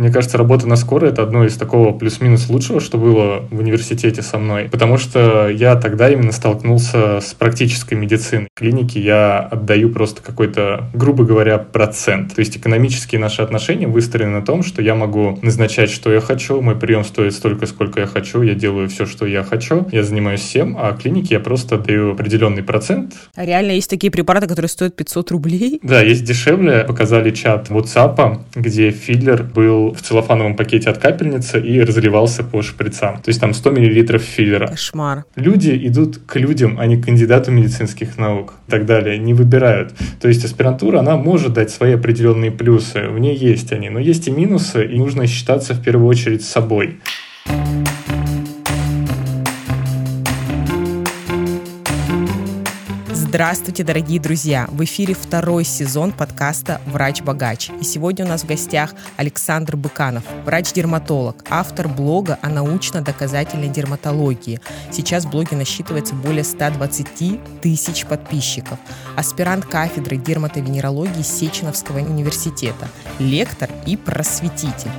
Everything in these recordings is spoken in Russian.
Мне кажется, работа на скорой — это одно из такого плюс-минус лучшего, что было в университете со мной, потому что я тогда именно столкнулся с практической медициной. В клинике я отдаю просто какой-то, грубо говоря, процент. То есть экономические наши отношения выстроены на том, что я могу назначать, что я хочу, мой прием стоит столько, сколько я хочу, я делаю все, что я хочу, я занимаюсь всем, а клинике я просто даю определенный процент. А реально есть такие препараты, которые стоят 500 рублей? Да, есть дешевле. Показали чат WhatsApp, где филлер был в целлофановом пакете от капельницы и разливался по шприцам. То есть там 100 мл филлера. Кошмар. Люди идут к людям, а не к кандидату медицинских наук и так далее, не выбирают. То есть аспирантура, она может дать свои определенные плюсы, в ней есть они, но есть и минусы, и нужно считаться в первую очередь с собой. Здравствуйте, дорогие друзья! В эфире второй сезон подкаста «Врач-богач». И сегодня у нас в гостях Александр Быканов, врач-дерматолог, автор блога о научно-доказательной дерматологии. Сейчас в блоге насчитывается более 120 тысяч подписчиков. Аспирант кафедры дерматовенерологии Сеченовского университета, лектор и просветитель.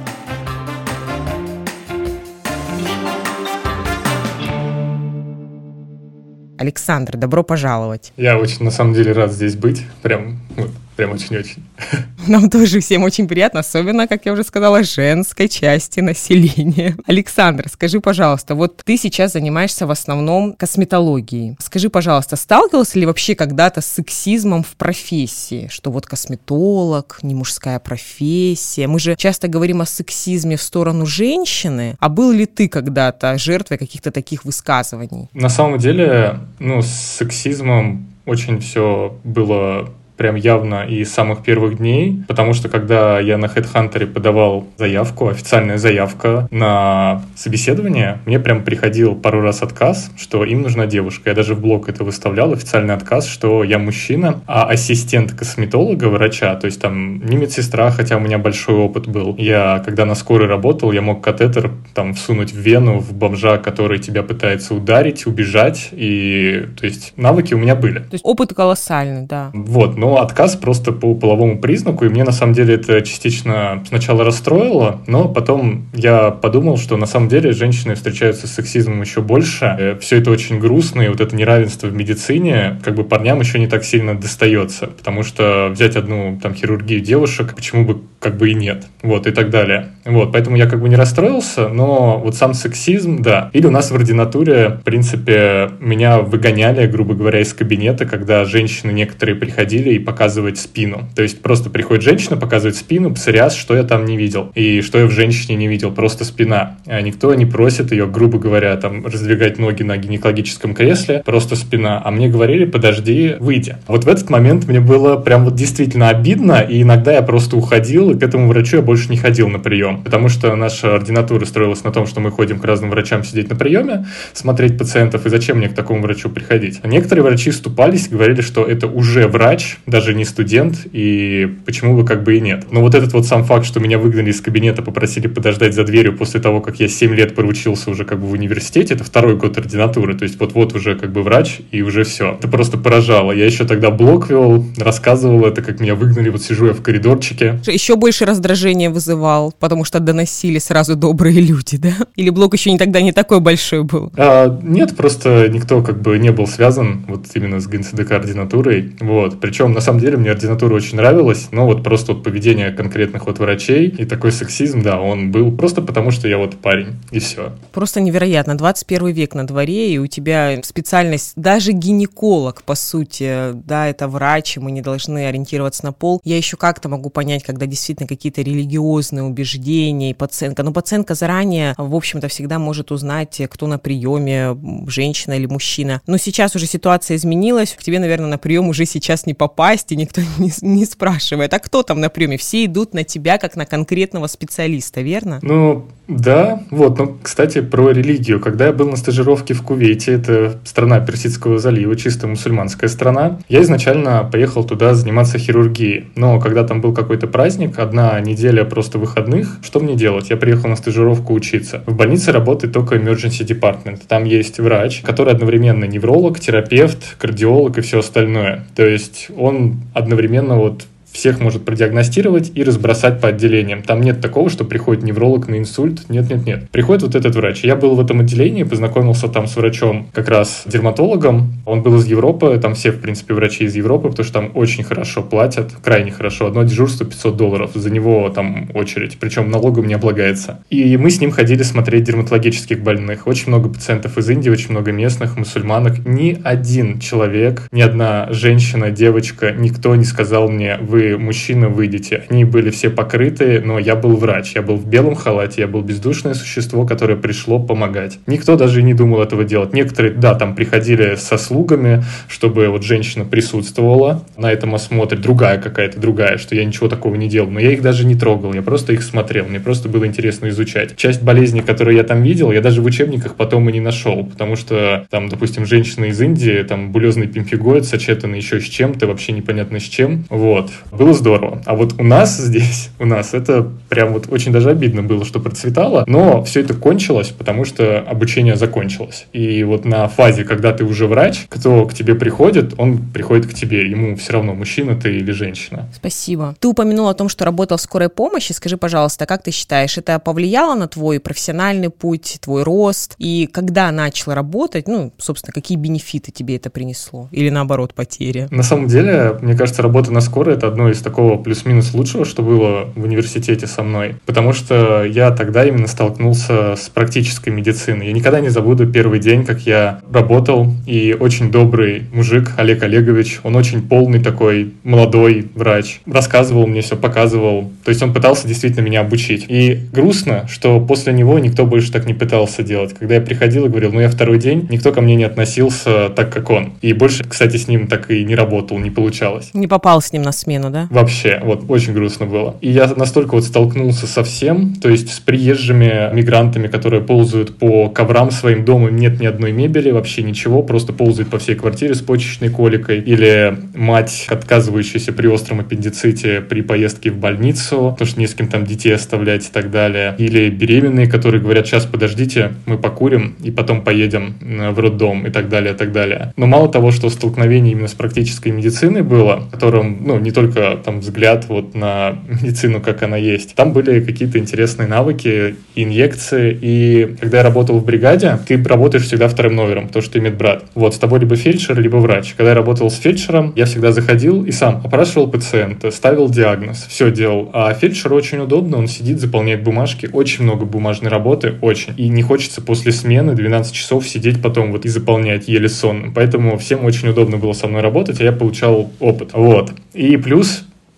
Александр, добро пожаловать. Я очень, на самом деле, рад здесь быть. Прям вот, Прям очень-очень. Нам тоже всем очень приятно, особенно, как я уже сказала, женской части населения. Александр, скажи, пожалуйста, вот ты сейчас занимаешься в основном косметологией. Скажи, пожалуйста, сталкивался ли вообще когда-то с сексизмом в профессии? Что вот косметолог, не мужская профессия. Мы же часто говорим о сексизме в сторону женщины. А был ли ты когда-то жертвой каких-то таких высказываний? На самом деле, ну, с сексизмом очень все было прям явно и с самых первых дней, потому что когда я на HeadHunter подавал заявку, официальная заявка на собеседование, мне прям приходил пару раз отказ, что им нужна девушка. Я даже в блог это выставлял, официальный отказ, что я мужчина, а ассистент косметолога, врача, то есть там не медсестра, хотя у меня большой опыт был. Я, когда на скорой работал, я мог катетер там всунуть в вену в бомжа, который тебя пытается ударить, убежать, и то есть навыки у меня были. То есть опыт колоссальный, да. Вот, но отказ просто по половому признаку, и мне на самом деле это частично сначала расстроило, но потом я подумал, что на самом деле женщины встречаются с сексизмом еще больше. Э, Все это очень грустно, и вот это неравенство в медицине как бы парням еще не так сильно достается, потому что взять одну там хирургию девушек, почему бы как бы и нет, вот, и так далее. Вот, поэтому я как бы не расстроился, но вот сам сексизм, да. Или у нас в ординатуре, в принципе, меня выгоняли, грубо говоря, из кабинета, когда женщины некоторые приходили и показывать спину. То есть просто приходит женщина, показывает спину, псориаз, что я там не видел. И что я в женщине не видел, просто спина. А никто не просит ее, грубо говоря, там раздвигать ноги на гинекологическом кресле, просто спина. А мне говорили, подожди, выйди. Вот в этот момент мне было прям вот действительно обидно, и иногда я просто уходил, и к этому врачу я больше не ходил на прием. Потому что наша ординатура строилась на том, что мы ходим к разным врачам сидеть на приеме, смотреть пациентов, и зачем мне к такому врачу приходить. Некоторые врачи вступались, говорили, что это уже врач, даже не студент, и почему бы как бы и нет. Но вот этот вот сам факт, что меня выгнали из кабинета, попросили подождать за дверью после того, как я 7 лет проучился уже как бы в университете, это второй год ординатуры, то есть вот-вот уже как бы врач, и уже все. Это просто поражало. Я еще тогда блог вел, рассказывал это, как меня выгнали, вот сижу я в коридорчике. Еще больше раздражения вызывал, потому что доносили сразу добрые люди, да? Или блог еще не тогда не такой большой был? А, нет, просто никто как бы не был связан вот именно с ГНЦДК ординатурой. Вот. Причем, на самом деле, мне ординатура очень нравилась, но вот просто вот поведение конкретных вот врачей и такой сексизм, да, он был просто потому, что я вот парень, и все. Просто невероятно. 21 век на дворе, и у тебя специальность, даже гинеколог, по сути, да, это врач, и мы не должны ориентироваться на пол. Я еще как-то могу понять, когда действительно какие-то религиозные убеждения и пациентка. Но пациентка заранее, в общем-то, всегда может узнать, кто на приеме, женщина или мужчина. Но сейчас уже ситуация изменилась, к тебе, наверное, на прием уже сейчас не попасть, и никто не, не спрашивает, а кто там на приеме? Все идут на тебя как на конкретного специалиста, верно? Ну, да. Вот, ну, кстати, про религию. Когда я был на стажировке в Кувейте, это страна Персидского залива, чисто мусульманская страна, я изначально поехал туда заниматься хирургией. Но когда там был какой-то праздник, одна неделя просто выходных, что мне делать? Я приехал на стажировку учиться. В больнице работает только emergency department. Там есть врач, который одновременно невролог, терапевт, кардиолог и все остальное. То есть он одновременно вот всех может продиагностировать и разбросать по отделениям. Там нет такого, что приходит невролог на инсульт. Нет-нет-нет. Приходит вот этот врач. Я был в этом отделении, познакомился там с врачом, как раз дерматологом. Он был из Европы, там все, в принципе, врачи из Европы, потому что там очень хорошо платят, крайне хорошо. Одно дежурство 500 долларов, за него там очередь, причем налогом не облагается. И мы с ним ходили смотреть дерматологических больных. Очень много пациентов из Индии, очень много местных, мусульманок. Ни один человек, ни одна женщина, девочка, никто не сказал мне, вы мужчина, выйдете. Они были все покрыты, но я был врач, я был в белом халате, я был бездушное существо, которое пришло помогать. Никто даже не думал этого делать. Некоторые, да, там приходили со слугами, чтобы вот женщина присутствовала на этом осмотре, другая какая-то, другая, что я ничего такого не делал. Но я их даже не трогал, я просто их смотрел, мне просто было интересно изучать. Часть болезней, которые я там видел, я даже в учебниках потом и не нашел, потому что там, допустим, женщина из Индии, там булезный пимфигоид, сочетанный еще с чем-то, вообще непонятно с чем. Вот. Было здорово. А вот у нас здесь, у нас это прям вот очень даже обидно было, что процветало, но все это кончилось, потому что обучение закончилось. И вот на фазе, когда ты уже врач, кто к тебе приходит, он приходит к тебе, ему все равно, мужчина ты или женщина. Спасибо. Ты упомянул о том, что работал в скорой помощи. Скажи, пожалуйста, как ты считаешь, это повлияло на твой профессиональный путь, твой рост? И когда начал работать, ну, собственно, какие бенефиты тебе это принесло? Или наоборот, потери? На самом деле, мне кажется, работа на скорой — это одно из такого плюс-минус лучшего, что было в университете со мной. Потому что я тогда именно столкнулся с практической медициной. Я никогда не забуду первый день, как я работал, и очень добрый мужик Олег Олегович, он очень полный такой молодой врач, рассказывал мне все, показывал. То есть он пытался действительно меня обучить. И грустно, что после него никто больше так не пытался делать. Когда я приходил и говорил, ну я второй день, никто ко мне не относился так, как он. И больше, кстати, с ним так и не работал, не получалось. Не попал с ним на смену, да? Вообще, вот очень грустно было. И я настолько вот столкнулся со всем, то есть с приезжими мигрантами, которые ползают по коврам своим домом, нет ни одной мебели, вообще ничего, просто ползают по всей квартире с почечной коликой. Или мать, отказывающаяся при остром аппендиците при поездке в больницу, потому что не с кем там детей оставлять и так далее. Или беременные, которые говорят, сейчас подождите, мы покурим и потом поедем в роддом и так далее, и так далее. Но мало того, что столкновение именно с практической медициной было, которым, ну, не только там взгляд вот на медицину, как она есть, там были какие-то интересные навыки, инъекции, и когда я работал в бригаде, ты работаешь всегда вторым номером, потому что ты медбрат. Вот, с тобой либо фельдшер, либо врач. Когда я работал с фельдшером, я всегда заходил и сам опрашивал пациента, ставил диагноз, все делал. А фельдшер очень удобно, он сидит, заполняет бумажки, очень много бумажной работы, очень. И не хочется после смены 12 часов сидеть потом вот и заполнять еле сонным. Поэтому всем очень удобно было со мной работать, а я получал опыт. Вот. И плюс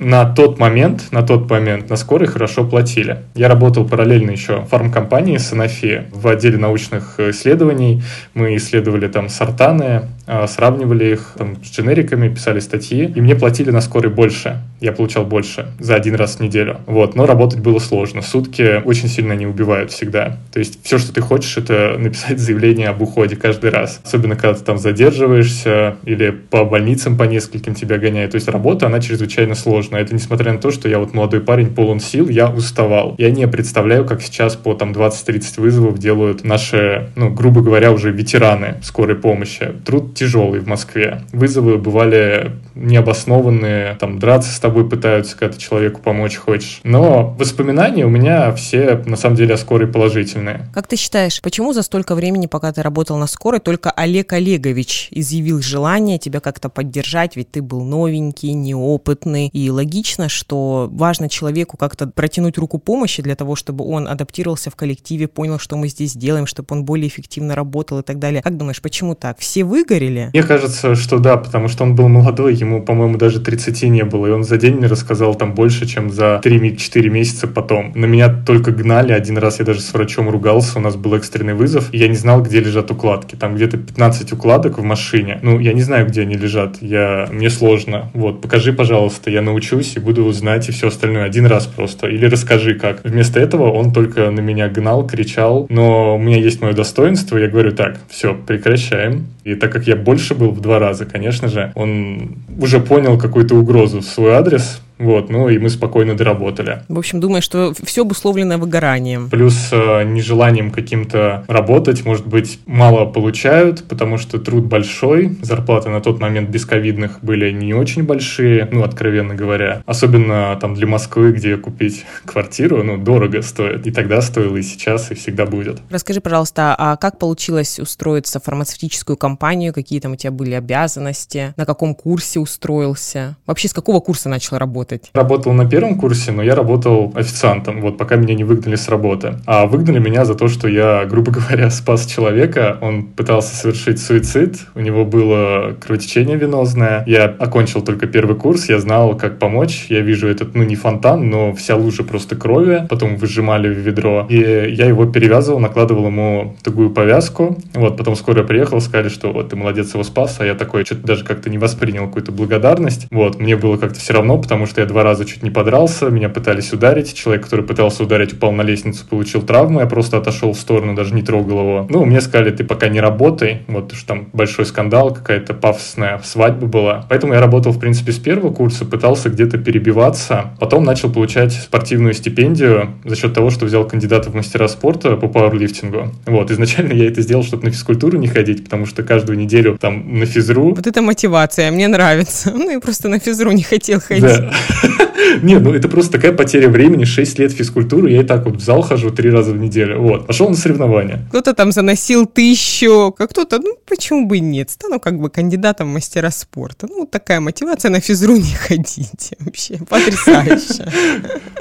на тот момент, на тот момент на скорой хорошо платили. Я работал параллельно еще в фармкомпании Sanofi в отделе научных исследований. Мы исследовали там сортаны, а, сравнивали их там, с дженериками, писали статьи, и мне платили на скорой больше. Я получал больше за один раз в неделю. Вот, но работать было сложно. Сутки очень сильно не убивают всегда. То есть все, что ты хочешь, это написать заявление об уходе каждый раз. Особенно, когда ты там задерживаешься или по больницам по нескольким тебя гоняют. То есть работа, она чрезвычайно сложная. Это несмотря на то, что я вот молодой парень, полон сил, я уставал. Я не представляю, как сейчас по там 20-30 вызовов делают наши, ну, грубо говоря, уже ветераны скорой помощи. Труд тяжелый в Москве. Вызовы бывали необоснованные, там драться с тобой пытаются, когда ты человеку помочь хочешь. Но воспоминания у меня все на самом деле о скорой положительные. Как ты считаешь, почему за столько времени, пока ты работал на скорой, только Олег Олегович изъявил желание тебя как-то поддержать, ведь ты был новенький, неопытный, и логично, что важно человеку как-то протянуть руку помощи для того, чтобы он адаптировался в коллективе, понял, что мы здесь делаем, чтобы он более эффективно работал и так далее. Как думаешь, почему так? Все выгорели? Мне кажется, что да, потому что он был молодой, ему, по-моему, даже 30 не было, и он за день мне рассказал там больше, чем за 3-4 месяца потом. На меня только гнали, один раз я даже с врачом ругался, у нас был экстренный вызов, и я не знал, где лежат укладки. Там где-то 15 укладок в машине. Ну, я не знаю, где они лежат, я... мне сложно. Вот, покажи, пожалуйста, я научусь и буду знать и все остальное один раз просто. Или расскажи, как. Вместо этого он только на меня гнал, кричал, но у меня есть мое достоинство, я говорю, так, все, прекращаем. И так как я больше был в два раза, конечно же, он уже понял какую-то угрозу в свой адрес, вот, ну и мы спокойно доработали. В общем, думаю, что все обусловлено выгоранием. Плюс э, нежеланием каким-то работать, может быть, мало получают, потому что труд большой, зарплаты на тот момент без ковидных были не очень большие, ну, откровенно говоря. Особенно там для Москвы, где купить квартиру, ну, дорого стоит. И тогда стоило, и сейчас, и всегда будет. Расскажи, пожалуйста, а как получилось устроиться в фармацевтическую компанию? Какие там у тебя были обязанности? На каком курсе устроился? Вообще, с какого курса начал работать? Работал на первом курсе, но я работал официантом, вот пока меня не выгнали с работы. А выгнали меня за то, что я, грубо говоря, спас человека. Он пытался совершить суицид, у него было кровотечение венозное. Я окончил только первый курс, я знал, как помочь. Я вижу этот, ну, не фонтан, но вся лужа просто крови. Потом выжимали в ведро. И я его перевязывал, накладывал ему тугую повязку. Вот, потом скоро приехал, сказали, что вот ты молодец, его спас. А я такой что-то даже как-то не воспринял какую-то благодарность. Вот, мне было как-то все равно, потому что я два раза чуть не подрался, меня пытались ударить. Человек, который пытался ударить, упал на лестницу, получил травму. Я просто отошел в сторону, даже не трогал его. Ну, мне сказали, ты пока не работай. Вот, что там большой скандал, какая-то пафосная свадьба была. Поэтому я работал, в принципе, с первого курса, пытался где-то перебиваться. Потом начал получать спортивную стипендию за счет того, что взял кандидата в мастера спорта по пауэрлифтингу. Вот, изначально я это сделал, чтобы на физкультуру не ходить, потому что каждую неделю там на физру... Вот это мотивация, мне нравится. Ну, и просто на физру не хотел ходить. Да. Нет, ну это просто такая потеря времени, 6 лет физкультуры, я и так вот в зал хожу три раза в неделю. Вот, пошел на соревнования. Кто-то там заносил тысячу, как кто-то, ну почему бы и нет, стану как бы кандидатом в мастера спорта. Ну такая мотивация на физру не ходить вообще, потрясающе.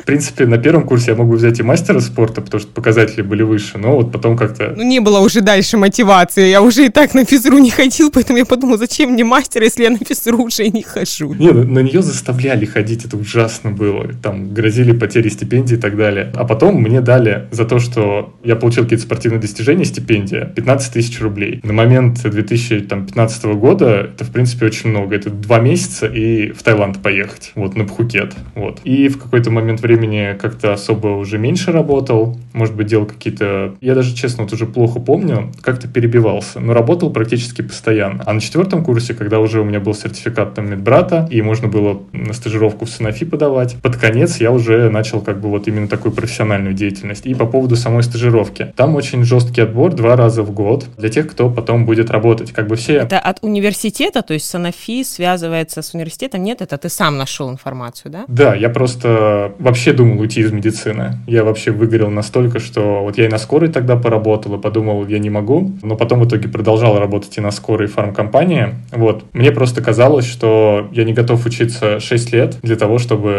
В принципе, на первом курсе я могу взять и мастера спорта, потому что показатели были выше, но вот потом как-то... Ну не было уже дальше мотивации, я уже и так на физру не ходил, поэтому я подумал, зачем мне мастер, если я на физру уже не хожу. Не, на нее заставляли ходить, это ужасно было. Там грозили потери стипендий и так далее. А потом мне дали за то, что я получил какие-то спортивные достижения, стипендия, 15 тысяч рублей. На момент 2015 года это, в принципе, очень много. Это два месяца и в Таиланд поехать, вот, на Пхукет. Вот. И в какой-то момент времени как-то особо уже меньше работал. Может быть, делал какие-то... Я даже, честно, вот уже плохо помню, как-то перебивался. Но работал практически постоянно. А на четвертом курсе, когда уже у меня был сертификат там медбрата, и можно было на стажировку в Санофи подавать, под конец я уже начал как бы вот именно такую профессиональную деятельность. И по поводу самой стажировки. Там очень жесткий отбор два раза в год для тех, кто потом будет работать. Как бы все... Это от университета, то есть Санофи связывается с университетом? Нет, это ты сам нашел информацию, да? Да, я просто вообще думал уйти из медицины. Я вообще выгорел настолько, что вот я и на скорой тогда поработал, и подумал, я не могу. Но потом в итоге продолжал работать и на скорой фармкомпании. Вот. Мне просто казалось, что я не готов учиться 6 лет для того, чтобы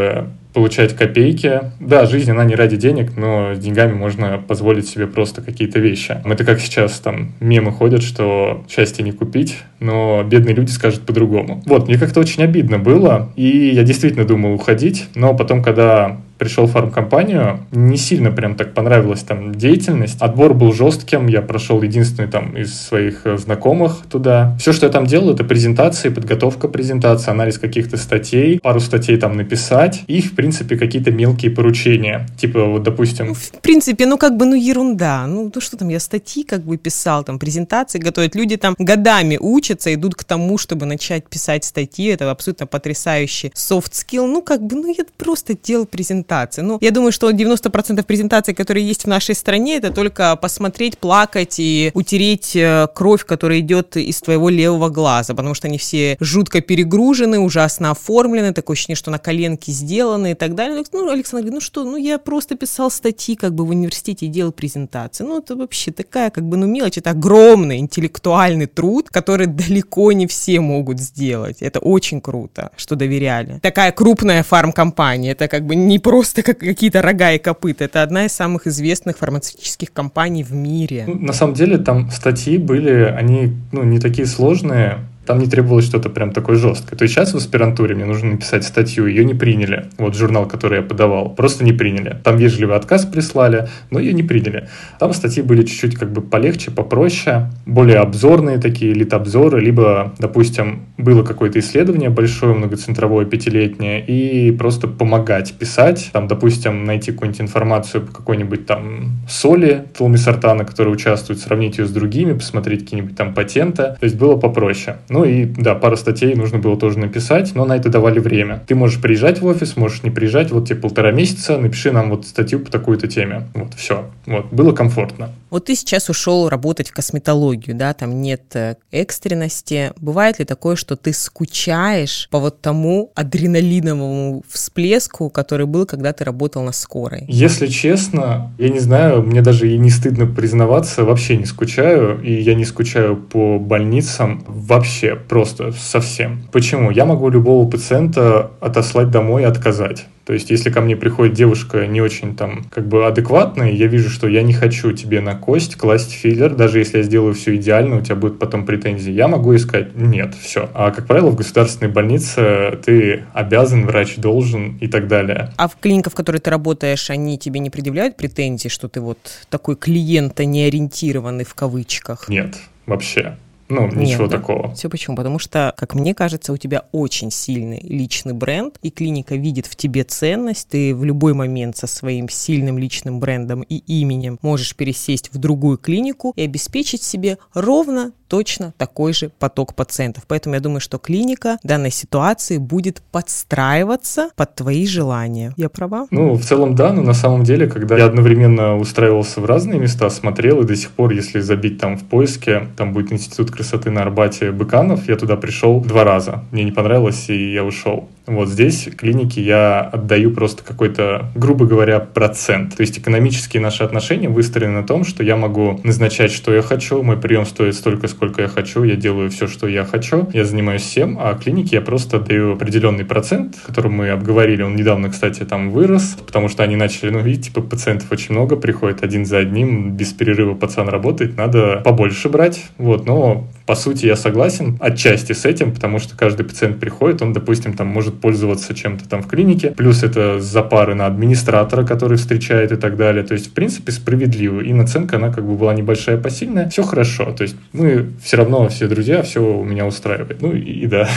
получать копейки. Да, жизнь, она не ради денег, но с деньгами можно позволить себе просто какие-то вещи. Это как сейчас там мемы ходят, что счастье не купить, но бедные люди скажут по-другому. Вот, мне как-то очень обидно было, и я действительно думал уходить, но потом, когда пришел в фармкомпанию, не сильно прям так понравилась там деятельность. Отбор был жестким, я прошел единственный там из своих э, знакомых туда. Все, что я там делал, это презентации, подготовка презентации, анализ каких-то статей, пару статей там написать, и, в принципе, какие-то мелкие поручения. Типа, вот, допустим... Ну, в принципе, ну, как бы, ну, ерунда. Ну, то что там, я статьи как бы писал, там, презентации готовят. Люди там годами учатся, идут к тому, чтобы начать писать статьи. Это абсолютно потрясающий soft skill. Ну, как бы, ну, я просто делал презентации презентации. Ну, я думаю, что 90% презентаций, которые есть в нашей стране, это только посмотреть, плакать и утереть э, кровь, которая идет из твоего левого глаза, потому что они все жутко перегружены, ужасно оформлены, такое ощущение, что на коленке сделаны и так далее. Ну, Александр говорит, ну что, ну я просто писал статьи как бы в университете и делал презентации. Ну, это вообще такая как бы, ну, мелочь, это огромный интеллектуальный труд, который далеко не все могут сделать. Это очень круто, что доверяли. Такая крупная фармкомпания, это как бы не просто просто как какие-то рога и копыта. Это одна из самых известных фармацевтических компаний в мире. Ну, на самом деле там статьи были, они ну, не такие сложные, там не требовалось что-то прям такое жесткое. То есть сейчас в аспирантуре мне нужно написать статью, ее не приняли. Вот журнал, который я подавал, просто не приняли. Там вежливый отказ прислали, но ее не приняли. Там статьи были чуть-чуть как бы полегче, попроще, более обзорные такие, литобзоры, либо, допустим, было какое-то исследование большое, многоцентровое, пятилетнее, и просто помогать писать, там, допустим, найти какую-нибудь информацию по какой-нибудь там соли толмисартана, которая участвует, сравнить ее с другими, посмотреть какие-нибудь там патенты. То есть было попроще. Ну и, да, пару статей нужно было тоже написать, но на это давали время. Ты можешь приезжать в офис, можешь не приезжать, вот тебе полтора месяца, напиши нам вот статью по такой-то теме. Вот, все. Вот, было комфортно. Вот ты сейчас ушел работать в косметологию, да, там нет э, экстренности. Бывает ли такое, что ты скучаешь по вот тому адреналиновому всплеску, который был, когда ты работал на скорой? Если честно, я не знаю, мне даже и не стыдно признаваться, вообще не скучаю, и я не скучаю по больницам вообще, просто совсем. Почему? Я могу любого пациента отослать домой и отказать. То есть, если ко мне приходит девушка не очень там как бы адекватная, я вижу, что я не хочу тебе на кость класть филлер, даже если я сделаю все идеально, у тебя будут потом претензии. Я могу искать нет, все. А, как правило, в государственной больнице ты обязан, врач должен и так далее. А в клиниках, в которой ты работаешь, они тебе не предъявляют претензий, что ты вот такой клиента не ориентированный в кавычках? Нет, вообще. Ну, ничего Нет, да? такого. Все почему? Потому что, как мне кажется, у тебя очень сильный личный бренд, и клиника видит в тебе ценность. Ты в любой момент со своим сильным личным брендом и именем можешь пересесть в другую клинику и обеспечить себе ровно точно такой же поток пациентов. Поэтому я думаю, что клиника в данной ситуации будет подстраиваться под твои желания. Я права? Ну, в целом да, но на самом деле, когда я одновременно устраивался в разные места, смотрел, и до сих пор, если забить там в поиске, там будет институт красоты на Арбате Быканов, я туда пришел два раза. Мне не понравилось, и я ушел. Вот здесь клиники я отдаю просто какой-то, грубо говоря, процент. То есть экономические наши отношения выстроены на том, что я могу назначать, что я хочу, мой прием стоит столько, сколько я хочу, я делаю все, что я хочу, я занимаюсь всем, а клинике я просто даю определенный процент, который мы обговорили, он недавно, кстати, там вырос, потому что они начали, ну, видите, типа, пациентов очень много приходит один за одним, без перерыва пацан работает, надо побольше брать, вот, но по сути, я согласен отчасти с этим, потому что каждый пациент приходит, он, допустим, там может пользоваться чем-то там в клинике, плюс это запары на администратора, который встречает и так далее. То есть, в принципе, справедливо. И наценка, она как бы была небольшая, посильная. Все хорошо. То есть, мы все равно все друзья, все у меня устраивает. Ну и, и да.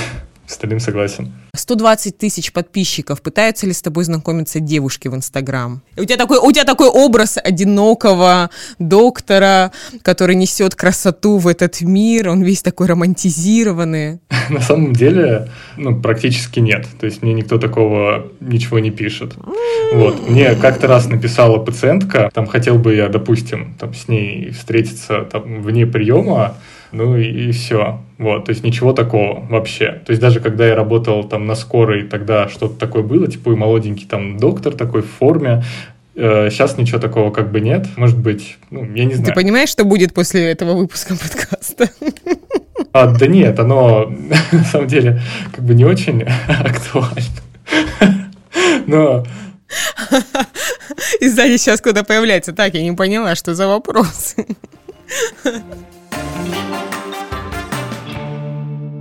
Тобой согласен. 120 тысяч подписчиков. Пытаются ли с тобой знакомиться девушки в Инстаграм? У тебя такой, у тебя такой образ одинокого доктора, который несет красоту в этот мир. Он весь такой романтизированный. На самом деле, ну, практически нет. То есть мне никто такого ничего не пишет. Вот. Мне как-то раз написала пациентка, там хотел бы я, допустим, там с ней встретиться там, вне приема, ну и, и все. Вот, то есть ничего такого вообще. То есть даже когда я работал там на скорой, тогда что-то такое было, типа и молоденький там доктор такой в форме, э, Сейчас ничего такого как бы нет. Может быть, ну, я не знаю. Ты понимаешь, что будет после этого выпуска подкаста? А, да нет, оно на самом деле как бы не очень актуально. Но... И сзади сейчас куда появляется. Так, я не поняла, что за вопрос.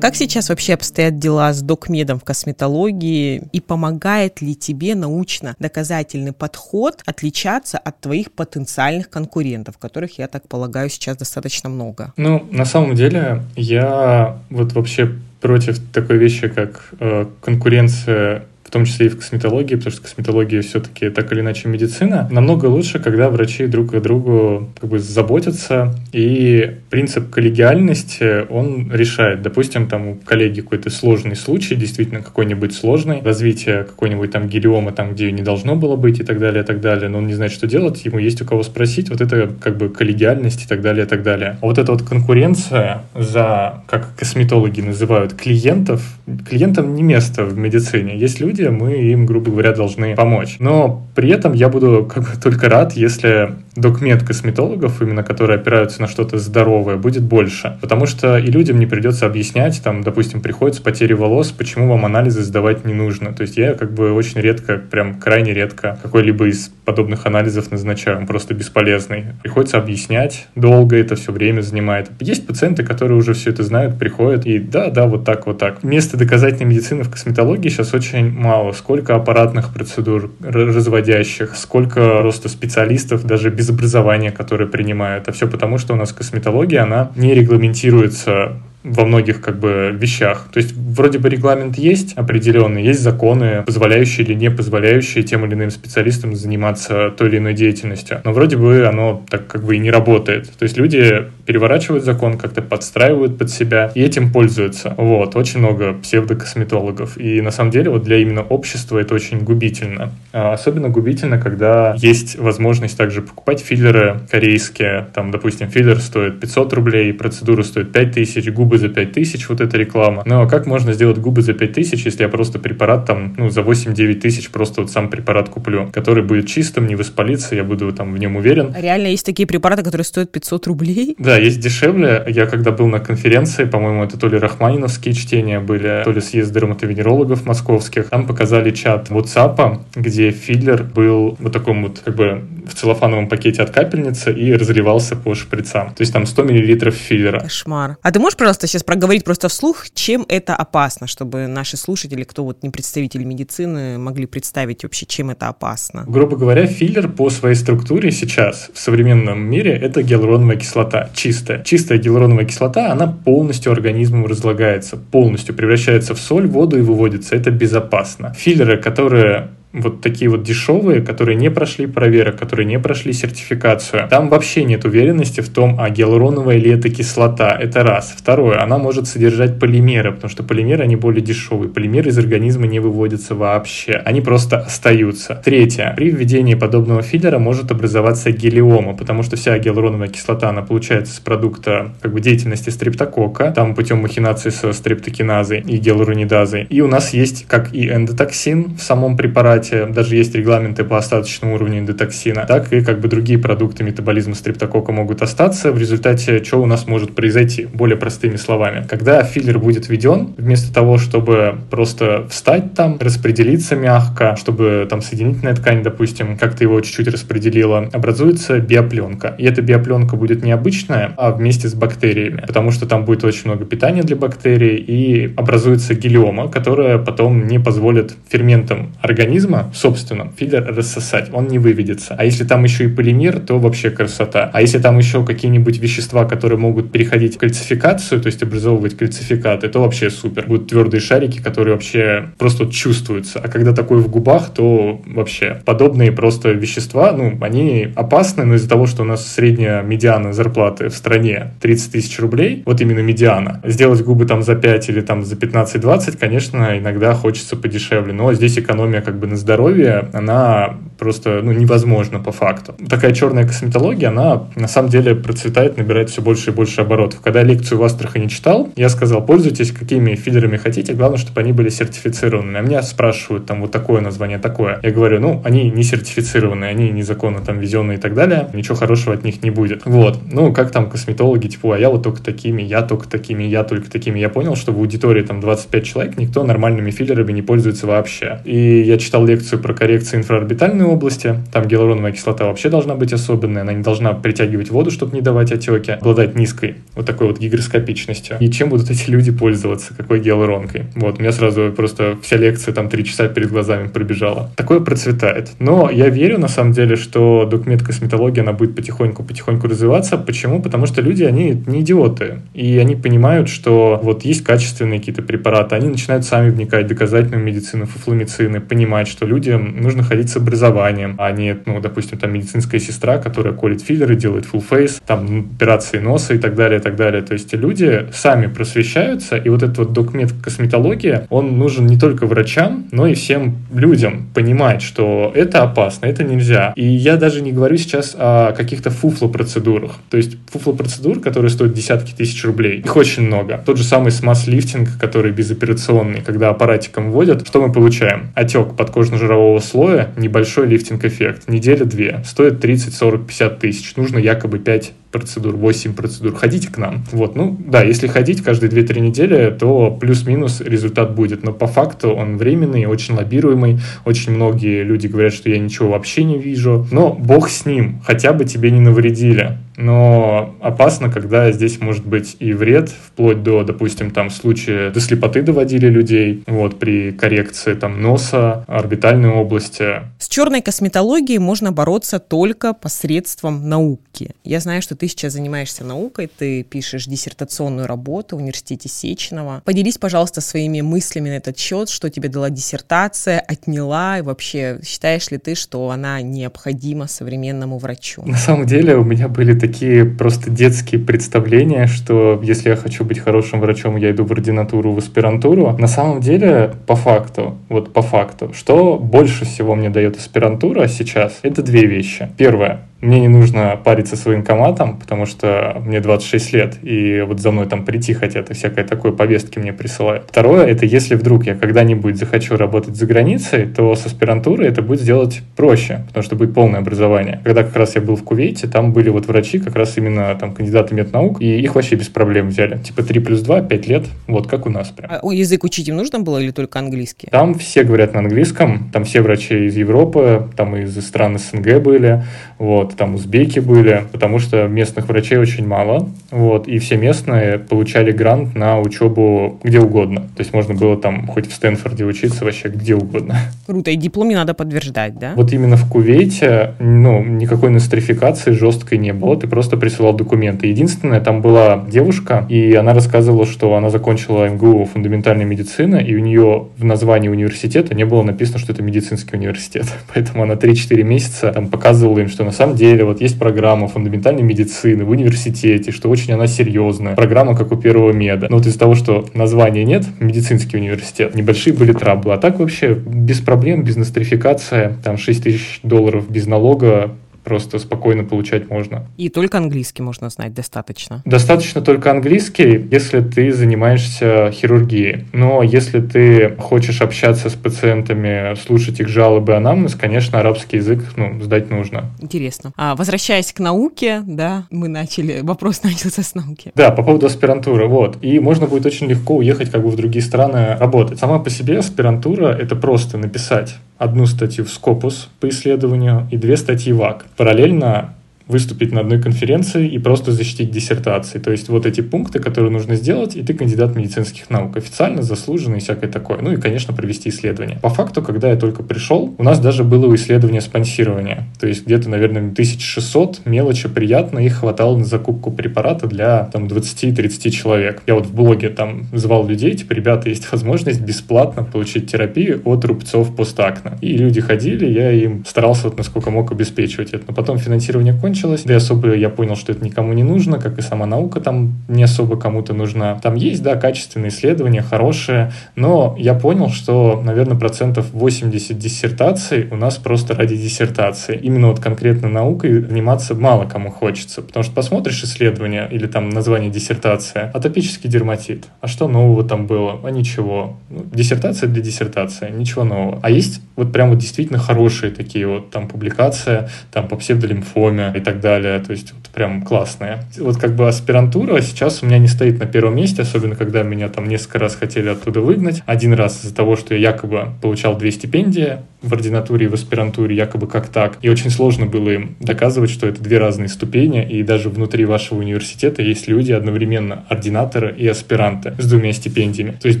Как сейчас вообще обстоят дела с докмедом в косметологии и помогает ли тебе научно-доказательный подход отличаться от твоих потенциальных конкурентов, которых, я так полагаю, сейчас достаточно много? Ну, на самом деле, я вот вообще против такой вещи, как э, конкуренция в том числе и в косметологии, потому что косметология все-таки так или иначе медицина, намного лучше, когда врачи друг о другу как бы заботятся, и принцип коллегиальности, он решает. Допустим, там у коллеги какой-то сложный случай, действительно какой-нибудь сложный, развитие какой-нибудь там гелиомы там, где не должно было быть и так далее, и так далее, но он не знает, что делать, ему есть у кого спросить, вот это как бы коллегиальность и так далее, и так далее. А вот эта вот конкуренция за, как косметологи называют, клиентов, клиентам не место в медицине. Есть люди, люди, мы им, грубо говоря, должны помочь. Но при этом я буду как бы только рад, если докмет косметологов, именно которые опираются на что-то здоровое, будет больше. Потому что и людям не придется объяснять, там, допустим, приходит с потери волос, почему вам анализы сдавать не нужно. То есть я как бы очень редко, прям крайне редко какой-либо из подобных анализов назначаю, он просто бесполезный. Приходится объяснять долго, это все время занимает. Есть пациенты, которые уже все это знают, приходят и да, да, вот так, вот так. Место доказательной медицины в косметологии сейчас очень мало. Сколько аппаратных процедур разводящих, сколько просто специалистов даже без образования, которые принимают. А все потому, что у нас косметология, она не регламентируется во многих как бы вещах. То есть вроде бы регламент есть определенный, есть законы, позволяющие или не позволяющие тем или иным специалистам заниматься той или иной деятельностью. Но вроде бы оно так как бы и не работает. То есть люди переворачивают закон, как-то подстраивают под себя и этим пользуются. Вот, очень много псевдокосметологов. И на самом деле вот для именно общества это очень губительно. А особенно губительно, когда есть возможность также покупать филлеры корейские. Там, допустим, филлер стоит 500 рублей, процедура стоит 5000, губы за 5000, вот эта реклама. Но как можно сделать губы за 5000, если я просто препарат там, ну, за 8-9 тысяч просто вот сам препарат куплю, который будет чистым, не воспалиться, я буду там в нем уверен. Реально есть такие препараты, которые стоят 500 рублей? Да, есть дешевле. Я когда был на конференции, по-моему, это то ли рахманиновские чтения были, то ли съезд дерматовенерологов московских, там показали чат WhatsApp, где филлер был вот таком вот как бы в целлофановом пакете от капельницы и разливался по шприцам. То есть там 100 миллилитров филлера. Кошмар. А ты можешь, пожалуйста, сейчас проговорить просто вслух, чем это опасно, чтобы наши слушатели, кто вот не представители медицины, могли представить вообще, чем это опасно? Грубо говоря, филлер по своей структуре сейчас в современном мире это гиалуроновая кислота, чистая. Чистая гиалуроновая кислота, она полностью организмом разлагается, полностью превращается в соль, воду и выводится. Это безопасно. Филлеры, которые вот такие вот дешевые, которые не прошли проверок, которые не прошли сертификацию. Там вообще нет уверенности в том, а гиалуроновая ли это кислота. Это раз. Второе, она может содержать полимеры, потому что полимеры, они более дешевые. Полимеры из организма не выводятся вообще. Они просто остаются. Третье. При введении подобного филлера может образоваться гелиома, потому что вся гиалуроновая кислота, она получается с продукта как бы деятельности стрептокока, там путем махинации со стрептокиназой и гиалуронидазой. И у нас есть как и эндотоксин в самом препарате, препарате даже есть регламенты по остаточному уровню эндотоксина, так и как бы другие продукты метаболизма стрептококка могут остаться, в результате чего у нас может произойти, более простыми словами. Когда филлер будет введен, вместо того, чтобы просто встать там, распределиться мягко, чтобы там соединительная ткань, допустим, как-то его чуть-чуть распределила, образуется биопленка. И эта биопленка будет не обычная, а вместе с бактериями, потому что там будет очень много питания для бактерий и образуется гранулема, которая потом не позволит ферментам организма организма, собственно, филлер рассосать, он не выведется. А если там еще и полимер, то вообще красота. А если там еще какие-нибудь вещества, которые могут переходить в кальцификацию, то есть образовывать кальцификаты, то вообще супер. Будут твердые шарики, которые вообще просто чувствуются. А когда такое в губах, то вообще подобные просто вещества, ну, они опасны, но из-за того, что у нас средняя медиана зарплаты в стране 30 тысяч рублей, вот именно медиана, сделать губы там за 5 или там за 15-20, конечно, иногда хочется подешевле, но здесь экономия как бы на здоровье, она просто ну, невозможна по факту. Такая черная косметология, она на самом деле процветает, набирает все больше и больше оборотов. Когда я лекцию в Астрахани читал, я сказал, пользуйтесь какими филлерами хотите, главное, чтобы они были сертифицированы. А меня спрашивают, там, вот такое название, такое. Я говорю, ну, они не сертифицированы, они незаконно там везенные и так далее, ничего хорошего от них не будет. Вот. Ну, как там косметологи, типа, а я вот только такими, я только такими, я только такими. Я понял, что в аудитории там 25 человек никто нормальными филлерами не пользуется вообще. И я читал лекцию про коррекцию инфраорбитальной области. Там гиалуроновая кислота вообще должна быть особенная. Она не должна притягивать воду, чтобы не давать отеки. Обладать низкой вот такой вот гигроскопичностью. И чем будут эти люди пользоваться? Какой гиалуронкой? Вот, у меня сразу просто вся лекция там три часа перед глазами пробежала. Такое процветает. Но я верю, на самом деле, что документ косметология, она будет потихоньку-потихоньку развиваться. Почему? Потому что люди, они не идиоты. И они понимают, что вот есть качественные какие-то препараты. Они начинают сами вникать в доказательную медицину, фуфломицины, понимать, что людям нужно ходить с образованием, а не, ну, допустим, там медицинская сестра, которая колет филлеры, делает full face, там операции носа и так далее, и так далее. То есть люди сами просвещаются, и вот этот вот документ косметология, он нужен не только врачам, но и всем людям понимать, что это опасно, это нельзя. И я даже не говорю сейчас о каких-то фуфло-процедурах. То есть фуфло-процедур, которые стоят десятки тысяч рублей, их очень много. Тот же самый смаз-лифтинг, который безоперационный, когда аппаратиком вводят, что мы получаем? Отек подкожно-жирового слоя, небольшой лифтинг-эффект. Неделя-две. Стоит 30, 40, 50 тысяч. Нужно якобы 5 процедур, 8 процедур. Ходите к нам. Вот, ну, да, если ходить каждые 2-3 недели, то плюс-минус результат будет. Но по факту он временный, очень лоббируемый. Очень многие люди говорят, что я ничего вообще не вижу. Но бог с ним, хотя бы тебе не навредили. Но опасно, когда здесь может быть и вред, вплоть до, допустим, там случая до слепоты доводили людей, вот, при коррекции там носа, орбитальной области. С черной косметологией можно бороться только посредством науки. Я знаю, что ты сейчас занимаешься наукой, ты пишешь диссертационную работу в университете Сеченова. Поделись, пожалуйста, своими мыслями на этот счет, что тебе дала диссертация, отняла, и вообще считаешь ли ты, что она необходима современному врачу? На самом деле у меня были такие просто детские представления, что если я хочу быть хорошим врачом, я иду в ординатуру, в аспирантуру. На самом деле, по факту, вот по факту, что больше всего мне дает аспирантура сейчас, это две вещи. Первое, мне не нужно париться с военкоматом, потому что мне 26 лет, и вот за мной там прийти хотят, и всякое такое повестки мне присылают. Второе, это если вдруг я когда-нибудь захочу работать за границей, то с аспирантурой это будет сделать проще, потому что будет полное образование. Когда как раз я был в Кувейте, там были вот врачи, как раз именно там кандидаты меднаук, и их вообще без проблем взяли. Типа 3 плюс 2, 5 лет, вот как у нас прям. А язык учить им нужно было или только английский? Там все говорят на английском, там все врачи из Европы, там из стран СНГ были, вот, там узбеки были, потому что местных врачей очень мало, вот, и все местные получали грант на учебу где угодно. То есть можно было там хоть в Стэнфорде учиться вообще где угодно. Круто, и диплом не надо подтверждать, да? Вот именно в Кувейте, ну, никакой нострификации жесткой не было, ты просто присылал документы. Единственное, там была девушка, и она рассказывала, что она закончила МГУ фундаментальной медицины, и у нее в названии университета не было написано, что это медицинский университет. Поэтому она 3-4 месяца там показывала им, что на самом деле вот есть программа фундаментальной медицины в университете, что очень она серьезная. Программа, как у первого меда. Но вот из-за того, что названия нет, медицинский университет, небольшие были траблы. А так вообще без проблем, без нострификации, там 6 тысяч долларов без налога, просто спокойно получать можно. И только английский можно знать достаточно? Достаточно только английский, если ты занимаешься хирургией. Но если ты хочешь общаться с пациентами, слушать их жалобы, анамнез, конечно, арабский язык ну, сдать нужно. Интересно. А, возвращаясь к науке, да, мы начали, вопрос начался с науки. Да, по поводу аспирантуры, вот. И можно будет очень легко уехать как бы в другие страны работать. Сама по себе аспирантура — это просто написать одну статью в Scopus по исследованию и две статьи в АК. Параллельно выступить на одной конференции и просто защитить диссертации. То есть вот эти пункты, которые нужно сделать, и ты кандидат медицинских наук, официально заслуженный и всякое такое. Ну и, конечно, провести исследование. По факту, когда я только пришел, у нас даже было исследование спонсирования. То есть где-то, наверное, 1600 мелочи приятно, их хватало на закупку препарата для там 20-30 человек. Я вот в блоге там звал людей, типа, ребята, есть возможность бесплатно получить терапию от рубцов постакна. И люди ходили, я им старался вот насколько мог обеспечивать это. Но потом финансирование кончилось, закончилось. Да и особо я понял, что это никому не нужно, как и сама наука там не особо кому-то нужна. Там есть, да, качественные исследования, хорошие, но я понял, что, наверное, процентов 80 диссертаций у нас просто ради диссертации. Именно вот конкретно наукой заниматься мало кому хочется, потому что посмотришь исследование или там название диссертация, атопический дерматит. А что нового там было? А ничего. Ну, диссертация для диссертации, ничего нового. А есть вот прям вот действительно хорошие такие вот там публикации, там по псевдолимфоме и так далее. То есть вот прям классные. Вот как бы аспирантура сейчас у меня не стоит на первом месте, особенно когда меня там несколько раз хотели оттуда выгнать. Один раз из-за того, что я якобы получал две стипендии в ординатуре и в аспирантуре, якобы как так. И очень сложно было им доказывать, что это две разные ступени, и даже внутри вашего университета есть люди одновременно ординаторы и аспиранты с двумя стипендиями. То есть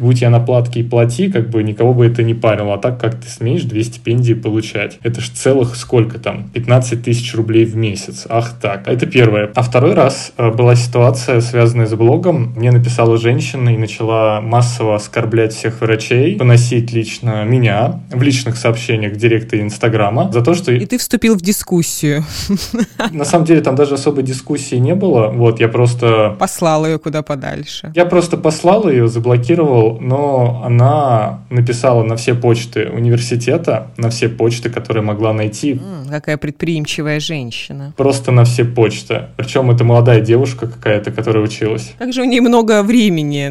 будь я на платке и плати, как бы никого бы это не парило. А так как ты смеешь две стипендии получать? Это ж целых сколько там? 15 тысяч рублей в месяц месяц. Ах так, это первое. А второй раз э, была ситуация, связанная с блогом. Мне написала женщина и начала массово оскорблять всех врачей, поносить лично меня в личных сообщениях в директе Инстаграма за то, что... И ты вступил в дискуссию. На самом деле там даже особой дискуссии не было. Вот, я просто... Послал ее куда подальше. Я просто послал ее, заблокировал, но она написала на все почты университета, на все почты, которые могла найти. М, какая предприимчивая женщина просто на все почты. Причем это молодая девушка какая-то, которая училась. Как же у нее много времени.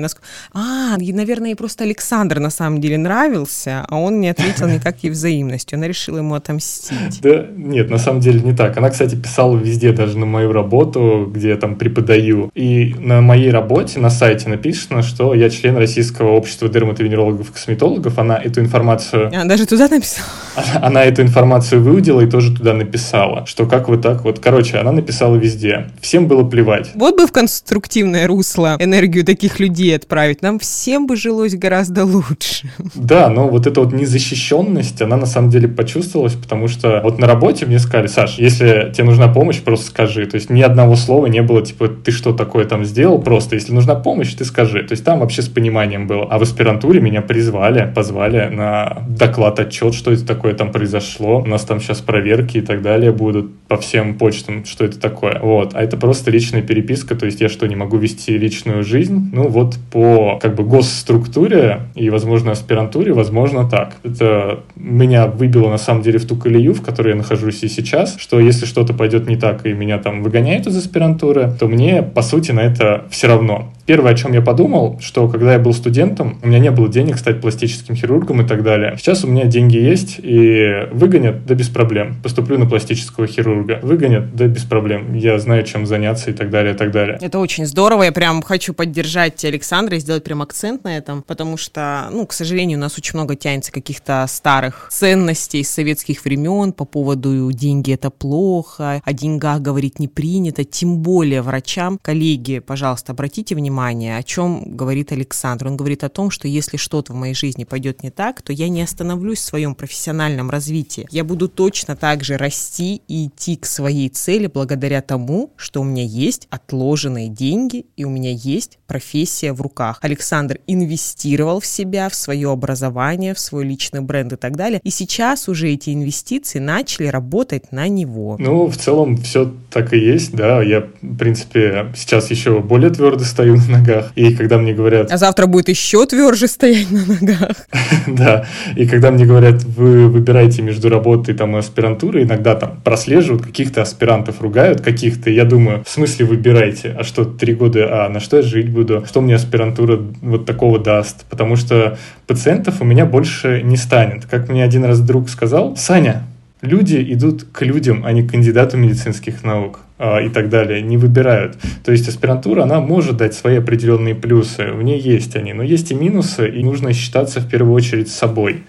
А, наверное, ей просто Александр на самом деле нравился, а он не ответил никак ей взаимностью. Она решила ему отомстить. Да, нет, на самом деле не так. Она, кстати, писала везде, даже на мою работу, где я там преподаю. И на моей работе, на сайте написано, что я член Российского общества дерматовенерологов и косметологов. Она эту информацию... Она даже туда написала? Она, она эту информацию выудила и тоже туда написала, что как вы так вот Вот, короче, она написала везде. Всем было плевать. Вот бы в конструктивное русло энергию таких людей отправить. Нам всем бы жилось гораздо лучше. Да, но вот эта вот незащищенность, она на самом деле почувствовалась, потому что вот на работе мне сказали, Саш, если тебе нужна помощь, просто скажи. То есть ни одного слова не было, типа, ты что такое там сделал, просто если нужна помощь, ты скажи. То есть там вообще с пониманием было. А в аспирантуре меня призвали, позвали на доклад, отчет, что это такое там произошло. У нас там сейчас проверки и так далее будут по всем почтам, что это такое. Вот. А это просто личная переписка, то есть я что, не могу вести личную жизнь? Ну вот по как бы госструктуре и, возможно, аспирантуре, возможно, так. Это меня выбило на самом деле в ту колею, в которой я нахожусь и сейчас, что если что-то пойдет не так и меня там выгоняют из аспирантуры, то мне, по сути, на это все равно. Первое, о чем я подумал, что когда я был студентом, у меня не было денег стать пластическим хирургом и так далее. Сейчас у меня деньги есть, и выгонят, да без проблем. Поступлю на пластического хирурга. Выгонят, да без проблем. Я знаю, чем заняться и так далее, и так далее. Это очень здорово. Я прям хочу поддержать Александра и сделать прям акцент на этом, потому что, ну, к сожалению, у нас очень много тянется каких-то старых ценностей с советских времен по поводу деньги это плохо, о деньгах говорить не принято, тем более врачам. Коллеги, пожалуйста, обратите внимание, внимание, о чем говорит Александр. Он говорит о том, что если что-то в моей жизни пойдет не так, то я не остановлюсь в своем профессиональном развитии. Я буду точно так же расти и идти к своей цели благодаря тому, что у меня есть отложенные деньги и у меня есть профессия в руках. Александр инвестировал в себя, в свое образование, в свой личный бренд и так далее. И сейчас уже эти инвестиции начали работать на него. Ну, в целом все так и есть, да. Я, в принципе, сейчас еще более твердо стою ногах. И когда мне говорят... А завтра будет еще тверже стоять на ногах. Да. И когда мне говорят, вы выбираете между работой там, и аспирантурой, иногда там прослеживают, каких-то аспирантов ругают, каких-то. Я думаю, в смысле выбирайте? А что, три года, а на что я жить буду? Что мне аспирантура вот такого даст? Потому что пациентов у меня больше не станет. Как мне один раз друг сказал, Саня, люди идут к людям, а не к кандидату медицинских наук и так далее, не выбирают. То есть аспирантура, она может дать свои определенные плюсы, в ней есть они, но есть и минусы, и нужно считаться в первую очередь с собой.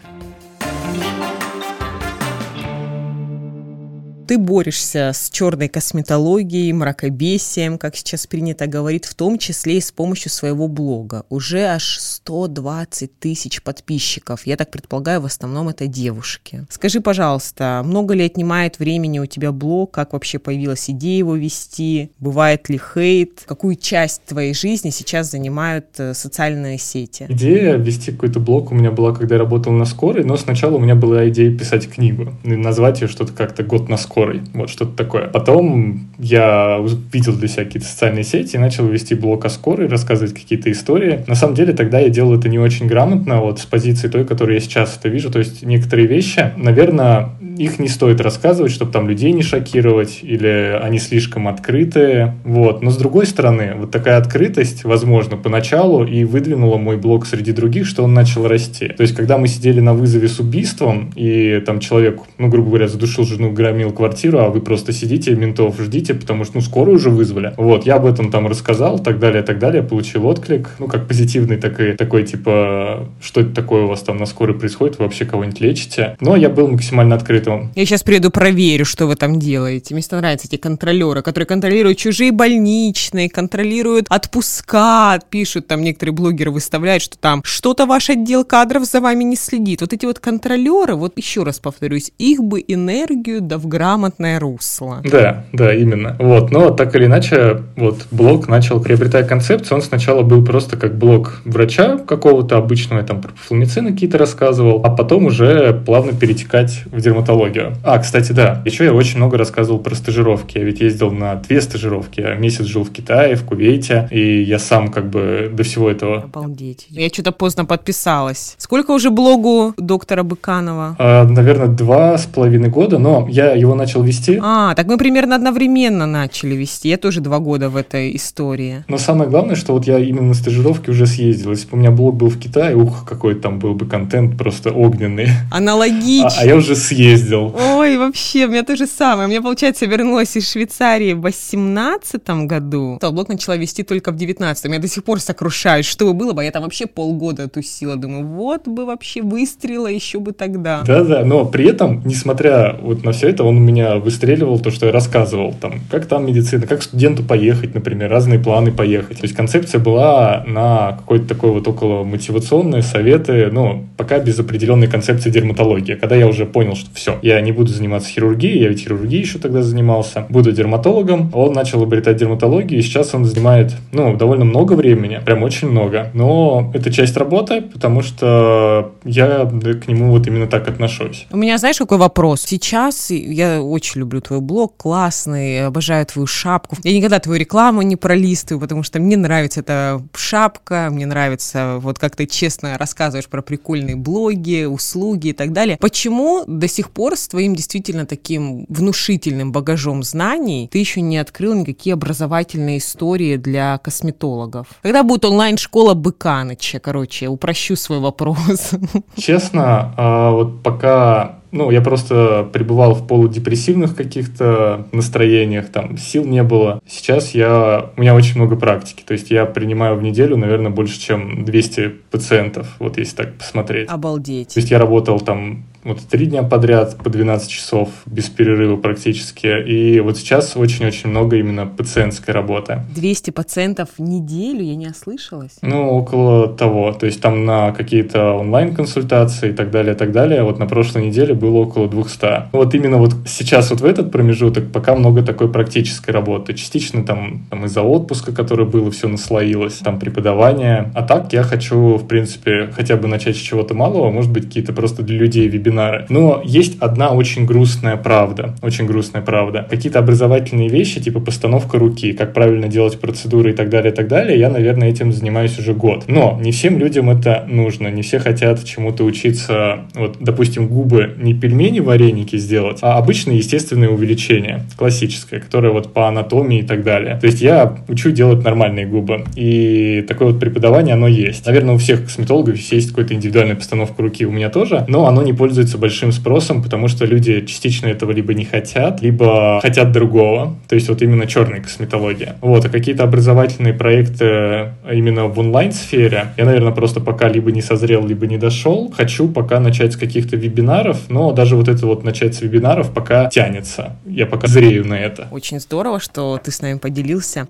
Ты борешься с черной косметологией, мракобесием, как сейчас принято говорить, в том числе и с помощью своего блога. Уже аж 120 тысяч подписчиков. Я так предполагаю, в основном это девушки. Скажи, пожалуйста, много ли отнимает времени у тебя блог? Как вообще появилась идея его вести? Бывает ли хейт? Какую часть твоей жизни сейчас занимают э, социальные сети? Идея вести какой-то блог у меня была, когда я работал на скорой, но сначала у меня была идея писать книгу, назвать ее что-то как-то «Год на скорой» скорой. Вот что-то такое. Потом я видел для себя какие-то социальные сети и начал вести блог о скорой, рассказывать какие-то истории. На самом деле тогда я делал это не очень грамотно, вот с позиции той, которую я сейчас это вижу. То есть некоторые вещи, наверное, их не стоит рассказывать, чтобы там людей не шокировать, или они слишком открытые. Вот. Но с другой стороны, вот такая открытость, возможно, поначалу и выдвинула мой блог среди других, что он начал расти. То есть, когда мы сидели на вызове с убийством, и там человек, ну, грубо говоря, задушил жену, громил квартиру, а вы просто сидите, ментов ждите, потому что, ну, скорую уже вызвали. Вот, я об этом там рассказал, так далее, так далее, получил отклик, ну, как позитивный, так и такой, типа, что это такое у вас там на скорой происходит, вы вообще кого-нибудь лечите. Но я был максимально открытым. Я сейчас приеду, проверю, что вы там делаете. Мне нравятся эти контролеры, которые контролируют чужие больничные, контролируют отпуска, пишут там некоторые блогеры выставляют, что там что-то ваш отдел кадров за вами не следит. Вот эти вот контролеры, вот еще раз повторюсь, их бы энергию да в грамотное русло. Да, да, именно. Вот, но так или иначе, вот блог начал приобретать концепцию. Он сначала был просто как блог врача какого-то обычного, там про флумицины какие-то рассказывал, а потом уже плавно перетекать в дерматологию. А, кстати, да, еще я очень много рассказывал про стажировки. Я ведь ездил на две стажировки. Я месяц жил в Китае, в Кувейте, и я сам как бы до всего этого... Обалдеть. Я что-то поздно подписалась. Сколько уже блогу доктора Быканова? А, наверное, два с половиной года, но я его начал начал вести. А, так мы примерно одновременно начали вести. Я тоже два года в этой истории. Но самое главное, что вот я именно на стажировке уже съездил. Если бы у меня блог был в Китае, ух, какой там был бы контент просто огненный. Аналогично. А, а я уже съездил ездил. Ой, вообще, у меня то же самое. У меня, получается, вернулась из Швейцарии в 18 году. Блог начала вести только в 19 Я до сих пор сокрушаюсь, что бы было бы. Я там вообще полгода тусила. Думаю, вот бы вообще выстрела еще бы тогда. Да-да, но при этом, несмотря вот на все это, он у меня выстреливал то, что я рассказывал. Там, как там медицина, как студенту поехать, например, разные планы поехать. То есть концепция была на какой-то такой вот около мотивационные советы, ну, пока без определенной концепции дерматологии. Когда я уже понял, что все, я не буду заниматься хирургией, я ведь хирургией еще тогда занимался, буду дерматологом, он начал обретать дерматологию, и сейчас он занимает, ну, довольно много времени, прям очень много. Но это часть работы, потому что я к нему вот именно так отношусь. У меня, знаешь, какой вопрос? Сейчас я очень люблю твой блог, классный, обожаю твою шапку. Я никогда твою рекламу не пролистываю, потому что мне нравится эта шапка, мне нравится вот как ты честно рассказываешь про прикольные блоги, услуги и так далее. Почему до сих пор с твоим действительно таким внушительным багажом знаний ты еще не открыл никакие образовательные истории для косметологов? Когда будет онлайн-школа Быканыча? Короче, упрощу свой вопрос. Честно, а вот пока ну, я просто пребывал в полудепрессивных каких-то настроениях, там, сил не было. Сейчас я, у меня очень много практики, то есть я принимаю в неделю, наверное, больше, чем 200 пациентов, вот если так посмотреть. Обалдеть. То есть я работал там вот три дня подряд по 12 часов без перерыва практически. И вот сейчас очень-очень много именно пациентской работы. 200 пациентов в неделю? Я не ослышалась? Ну, около того. То есть там на какие-то онлайн-консультации и так далее, и так далее. Вот на прошлой неделе было около 200. Вот именно вот сейчас вот в этот промежуток пока много такой практической работы. Частично там, там из-за отпуска, который было, все наслоилось, там преподавание. А так я хочу, в принципе, хотя бы начать с чего-то малого, может быть, какие-то просто для людей вебинары вебинары. Но есть одна очень грустная правда, очень грустная правда. Какие-то образовательные вещи, типа постановка руки, как правильно делать процедуры и так далее, и так далее, я, наверное, этим занимаюсь уже год. Но не всем людям это нужно, не все хотят чему-то учиться, вот, допустим, губы не пельмени, вареники сделать, а обычное естественное увеличение, классическое, которое вот по анатомии и так далее. То есть я учу делать нормальные губы, и такое вот преподавание, оно есть. Наверное, у всех косметологов есть какая-то индивидуальная постановка руки, у меня тоже, но оно не пользуется пользуется большим спросом, потому что люди частично этого либо не хотят, либо хотят другого. То есть вот именно черная косметология. Вот, а какие-то образовательные проекты именно в онлайн-сфере, я, наверное, просто пока либо не созрел, либо не дошел. Хочу пока начать с каких-то вебинаров, но даже вот это вот начать с вебинаров пока тянется. Я пока зрею на это. Очень здорово, что ты с нами поделился.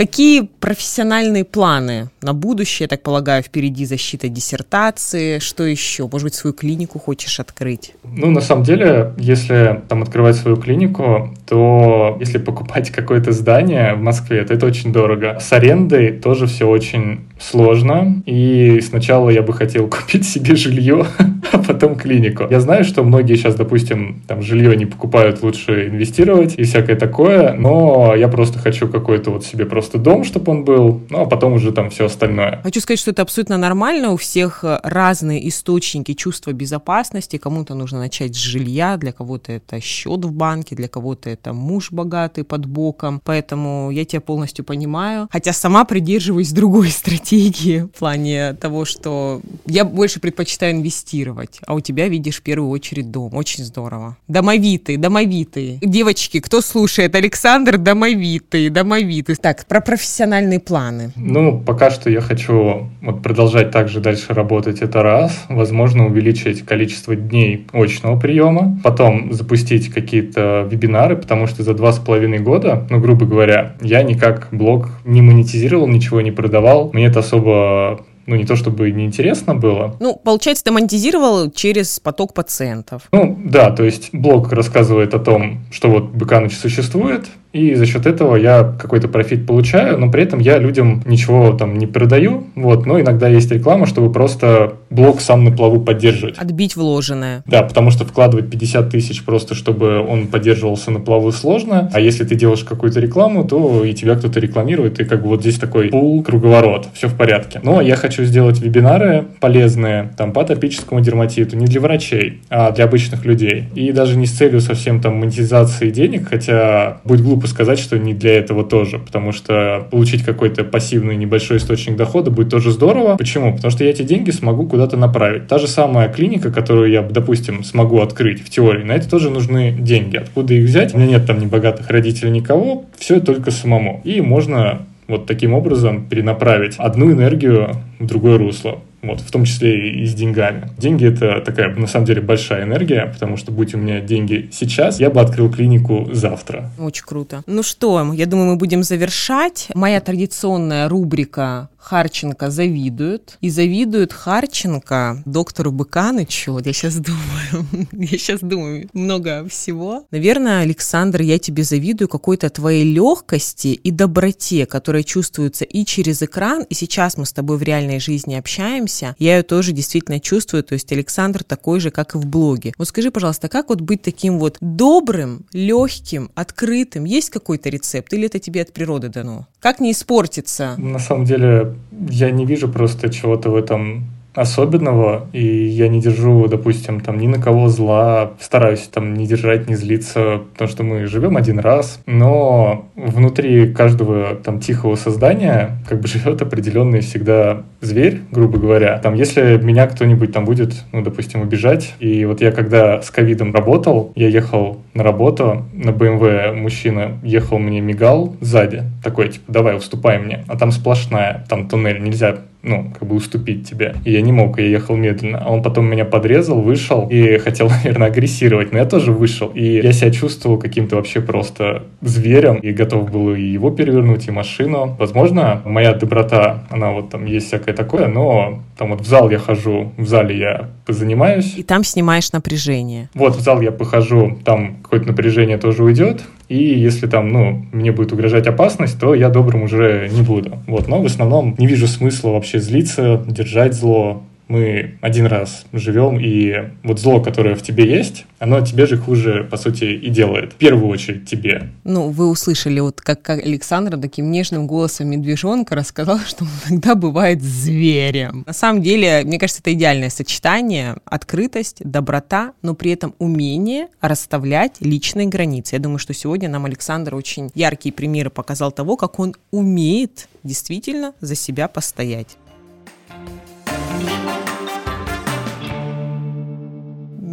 Какие профессиональные планы на будущее, я так полагаю, впереди защита диссертации, что еще? Может быть, свою клинику хочешь открыть? Ну, на самом деле, если там открывать свою клинику, то если покупать какое-то здание в Москве, то это очень дорого. С арендой тоже все очень сложно, и сначала я бы хотел купить себе жилье, а потом клинику. Я знаю, что многие сейчас, допустим, там жилье не покупают, лучше инвестировать и всякое такое, но я просто хочу какой-то вот себе просто дом, чтобы он был, ну а потом уже там все остальное. Хочу сказать, что это абсолютно нормально, у всех разные источники чувства безопасности, кому-то нужно начать с жилья, для кого-то это счет в банке, для кого-то это муж богатый под боком, поэтому я тебя полностью понимаю, хотя сама придерживаюсь другой стратегии в плане того, что я больше предпочитаю инвестировать, а у тебя, видишь, в первую очередь дом, очень здорово. Домовитый, домовитый. Девочки, кто слушает, Александр домовитый, домовитый. Так, про профессиональные планы. Ну, пока что я хочу вот продолжать также дальше работать, это раз. Возможно, увеличить количество дней очного приема. Потом запустить какие-то вебинары, потому что за два с половиной года, ну, грубо говоря, я никак блог не монетизировал, ничего не продавал. Мне это особо ну, не то чтобы неинтересно было. Ну, получается, ты монетизировал через поток пациентов. Ну, да, то есть блог рассказывает о том, что вот Быканыч существует, и за счет этого я какой-то профит получаю, но при этом я людям ничего там не продаю, вот, но иногда есть реклама, чтобы просто блог сам на плаву поддерживать. Отбить вложенное. Да, потому что вкладывать 50 тысяч просто, чтобы он поддерживался на плаву сложно, а если ты делаешь какую-то рекламу, то и тебя кто-то рекламирует, и как бы вот здесь такой пул, круговорот, все в порядке. Но я хочу сделать вебинары полезные, там, по атопическому дерматиту, не для врачей, а для обычных людей. И даже не с целью совсем там монетизации денег, хотя будет глупо глупо сказать, что не для этого тоже, потому что получить какой-то пассивный небольшой источник дохода будет тоже здорово. Почему? Потому что я эти деньги смогу куда-то направить. Та же самая клиника, которую я, допустим, смогу открыть в теории, на это тоже нужны деньги. Откуда их взять? У меня нет там ни богатых родителей, никого. Все только самому. И можно вот таким образом перенаправить одну энергию в другое русло вот, в том числе и с деньгами. Деньги — это такая, на самом деле, большая энергия, потому что, будь у меня деньги сейчас, я бы открыл клинику завтра. Очень круто. Ну что, я думаю, мы будем завершать. Моя традиционная рубрика Харченко завидуют. И завидуют Харченко доктору Быканычу. Вот я сейчас думаю, я сейчас думаю много всего. Наверное, Александр, я тебе завидую какой-то твоей легкости и доброте, которая чувствуется и через экран, и сейчас мы с тобой в реальной жизни общаемся. Я ее тоже действительно чувствую. То есть Александр такой же, как и в блоге. Вот скажи, пожалуйста, как вот быть таким вот добрым, легким, открытым? Есть какой-то рецепт или это тебе от природы дано? Как не испортиться? На самом деле я не вижу просто чего-то в этом особенного, и я не держу, допустим, там ни на кого зла, стараюсь там не держать, не злиться, потому что мы живем один раз, но внутри каждого там тихого создания как бы живет определенный всегда зверь, грубо говоря. Там, если меня кто-нибудь там будет, ну, допустим, убежать, и вот я когда с ковидом работал, я ехал на работу, на BMW мужчина ехал мне мигал сзади, такой, типа, давай, уступай мне, а там сплошная, там туннель, нельзя ну, как бы уступить тебе. И я не мог, я ехал медленно. А он потом меня подрезал, вышел и хотел, наверное, агрессировать. Но я тоже вышел. И я себя чувствовал каким-то вообще просто зверем. И готов был и его перевернуть, и машину. Возможно, моя доброта, она вот там есть всякое такое, но там вот в зал я хожу, в зале я позанимаюсь. И там снимаешь напряжение. Вот в зал я похожу, там какое-то напряжение тоже уйдет. И если там, ну, мне будет угрожать опасность, то я добрым уже не буду. Вот, но в основном не вижу смысла вообще злиться, держать зло, мы один раз живем, и вот зло, которое в тебе есть, оно тебе же хуже, по сути, и делает. В первую очередь тебе. Ну, вы услышали, вот как Александр таким нежным голосом медвежонка рассказал, что он иногда бывает зверем. На самом деле, мне кажется, это идеальное сочетание. Открытость, доброта, но при этом умение расставлять личные границы. Я думаю, что сегодня нам Александр очень яркие примеры показал того, как он умеет действительно за себя постоять.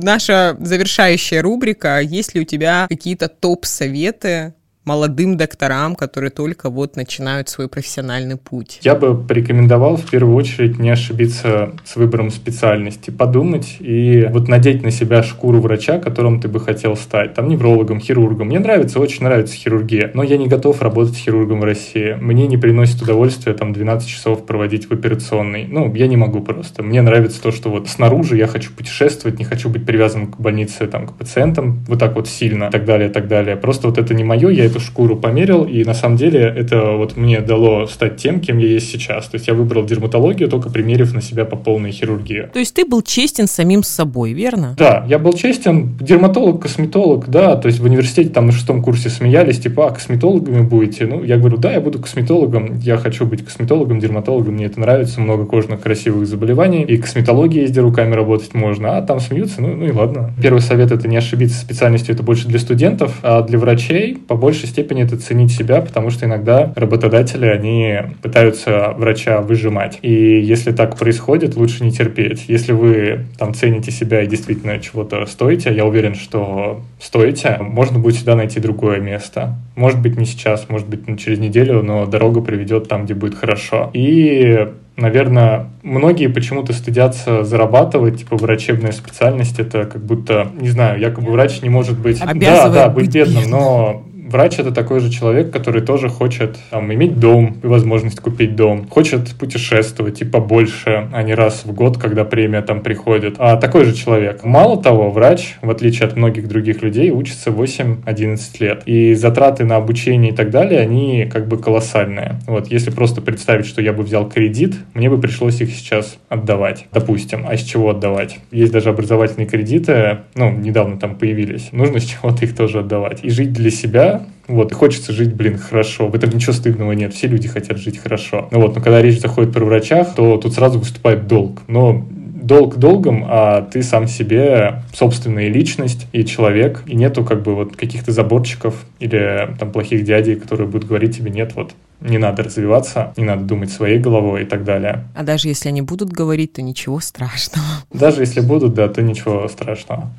Наша завершающая рубрика. Есть ли у тебя какие-то топ-советы молодым докторам, которые только вот начинают свой профессиональный путь? Я бы порекомендовал в первую очередь не ошибиться с выбором специальности, подумать и вот надеть на себя шкуру врача, которым ты бы хотел стать, там неврологом, хирургом. Мне нравится, очень нравится хирургия, но я не готов работать хирургом в России. Мне не приносит удовольствия там 12 часов проводить в операционной. Ну, я не могу просто. Мне нравится то, что вот снаружи я хочу путешествовать, не хочу быть привязан к больнице, там, к пациентам вот так вот сильно, и так далее, и так далее. Просто вот это не мое, я это эту шкуру померил, и на самом деле это вот мне дало стать тем, кем я есть сейчас. То есть я выбрал дерматологию, только примерив на себя по полной хирургии. То есть ты был честен самим собой, верно? Да, я был честен. Дерматолог, косметолог, да. То есть в университете там на шестом курсе смеялись, типа, а косметологами будете? Ну, я говорю, да, я буду косметологом. Я хочу быть косметологом, дерматологом, мне это нравится. Много кожных красивых заболеваний. И косметология есть, где руками работать можно. А там смеются, ну, ну и ладно. Первый совет – это не ошибиться специальностью, это больше для студентов, а для врачей побольше большей степени это ценить себя, потому что иногда работодатели, они пытаются врача выжимать. И если так происходит, лучше не терпеть. Если вы там цените себя и действительно чего-то стоите, я уверен, что стоите, можно будет всегда найти другое место. Может быть, не сейчас, может быть, через неделю, но дорога приведет там, где будет хорошо. И наверное, многие почему-то стыдятся зарабатывать, типа, врачебная специальность, это как будто, не знаю, якобы врач не может быть... Обязывает да, да, быть, быть бедным, бедным, но врач это такой же человек, который тоже хочет там, иметь дом и возможность купить дом, хочет путешествовать и побольше, а не раз в год, когда премия там приходит. А такой же человек. Мало того, врач, в отличие от многих других людей, учится 8-11 лет. И затраты на обучение и так далее, они как бы колоссальные. Вот, если просто представить, что я бы взял кредит, мне бы пришлось их сейчас отдавать, допустим. А с чего отдавать? Есть даже образовательные кредиты, ну, недавно там появились. Нужно с чего-то их тоже отдавать. И жить для себя вот, и хочется жить, блин, хорошо. В этом ничего стыдного нет. Все люди хотят жить хорошо. Ну вот, но когда речь заходит про врачах, то тут сразу выступает долг. Но долг долгом, а ты сам себе собственная личность и человек, и нету как бы вот каких-то заборчиков или там плохих дядей, которые будут говорить тебе, нет, вот не надо развиваться, не надо думать своей головой и так далее. А даже если они будут говорить, то ничего страшного. Даже если будут, да, то ничего страшного.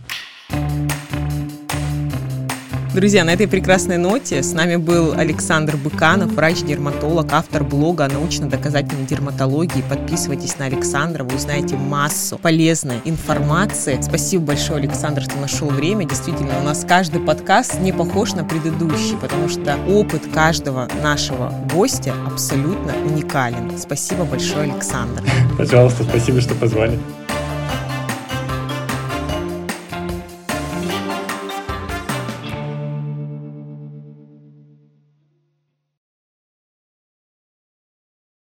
Друзья, на этой прекрасной ноте с нами был Александр Быканов, врач-дерматолог, автор блога о научно-доказательной дерматологии. Подписывайтесь на Александра, вы узнаете массу полезной информации. Спасибо большое, Александр, что нашел время. Действительно, у нас каждый подкаст не похож на предыдущий, потому что опыт каждого нашего гостя абсолютно уникален. Спасибо большое, Александр. Пожалуйста, спасибо, что позвали.